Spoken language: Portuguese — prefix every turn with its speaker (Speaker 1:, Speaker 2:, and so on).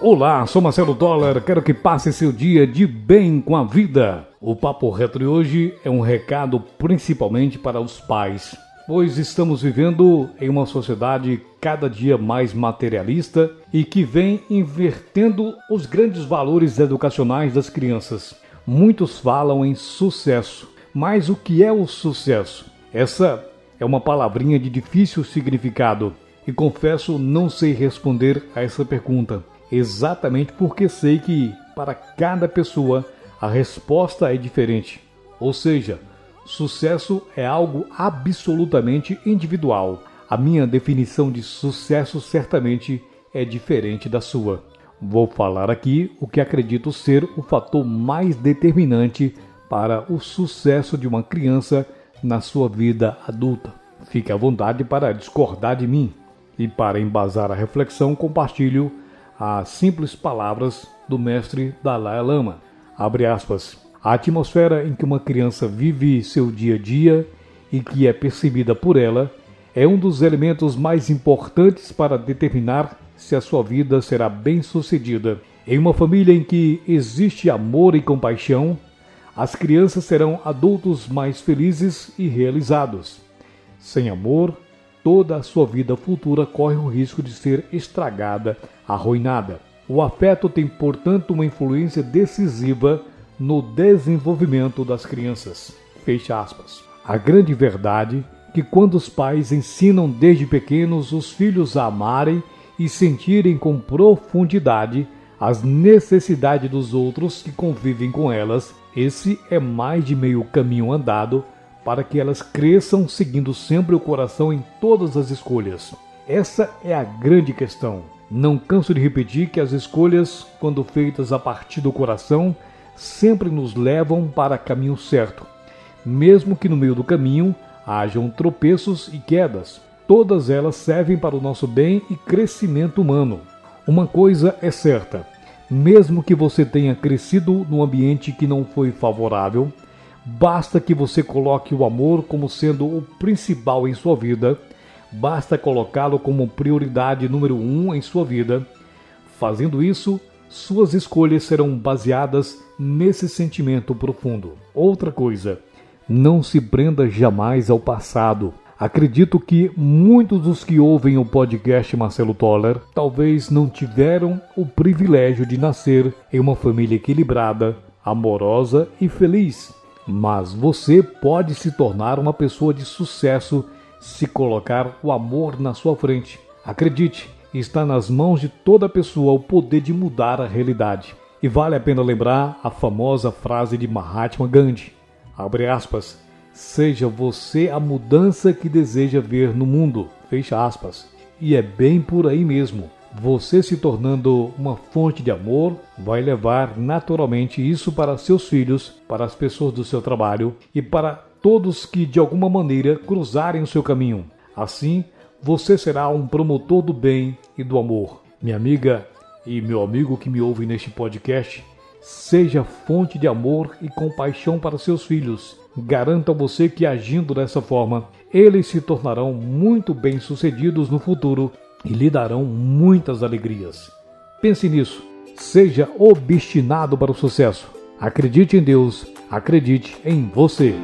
Speaker 1: Olá, sou Marcelo Dollar, quero que passe seu dia de bem com a vida. O Papo Retro de hoje é um recado principalmente para os pais, pois estamos vivendo em uma sociedade cada dia mais materialista e que vem invertendo os grandes valores educacionais das crianças. Muitos falam em sucesso, mas o que é o sucesso? Essa é uma palavrinha de difícil significado e confesso não sei responder a essa pergunta exatamente porque sei que para cada pessoa a resposta é diferente. Ou seja, sucesso é algo absolutamente individual. A minha definição de sucesso certamente é diferente da sua. Vou falar aqui o que acredito ser o fator mais determinante para o sucesso de uma criança na sua vida adulta. Fique à vontade para discordar de mim. E para embasar a reflexão, compartilho as simples palavras do mestre Dalai Lama. Abre aspas. A atmosfera em que uma criança vive seu dia a dia e que é percebida por ela é um dos elementos mais importantes para determinar se a sua vida será bem-sucedida. Em uma família em que existe amor e compaixão, as crianças serão adultos mais felizes e realizados. Sem amor, toda a sua vida futura corre o risco de ser estragada, arruinada. O afeto tem, portanto, uma influência decisiva no desenvolvimento das crianças. Fecha aspas. A grande verdade é que quando os pais ensinam desde pequenos os filhos a amarem e sentirem com profundidade as necessidades dos outros que convivem com elas, esse é mais de meio caminho andado para que elas cresçam seguindo sempre o coração em todas as escolhas. Essa é a grande questão. Não canso de repetir que as escolhas, quando feitas a partir do coração, sempre nos levam para caminho certo. Mesmo que no meio do caminho hajam tropeços e quedas, todas elas servem para o nosso bem e crescimento humano. Uma coisa é certa: mesmo que você tenha crescido num ambiente que não foi favorável, Basta que você coloque o amor como sendo o principal em sua vida, basta colocá-lo como prioridade número um em sua vida. Fazendo isso, suas escolhas serão baseadas nesse sentimento profundo. Outra coisa, não se prenda jamais ao passado. Acredito que muitos dos que ouvem o podcast Marcelo Toller talvez não tiveram o privilégio de nascer em uma família equilibrada, amorosa e feliz. Mas você pode se tornar uma pessoa de sucesso se colocar o amor na sua frente. Acredite, está nas mãos de toda pessoa o poder de mudar a realidade. E vale a pena lembrar a famosa frase de Mahatma Gandhi: abre aspas, seja você a mudança que deseja ver no mundo. Fecha aspas. E é bem por aí mesmo. Você se tornando uma fonte de amor vai levar naturalmente isso para seus filhos, para as pessoas do seu trabalho e para todos que de alguma maneira cruzarem o seu caminho. Assim, você será um promotor do bem e do amor. Minha amiga e meu amigo que me ouve neste podcast, seja fonte de amor e compaixão para seus filhos. Garanto a você que agindo dessa forma, eles se tornarão muito bem-sucedidos no futuro e lhe darão muitas alegrias. Pense nisso. Seja obstinado para o sucesso. Acredite em Deus, acredite em você.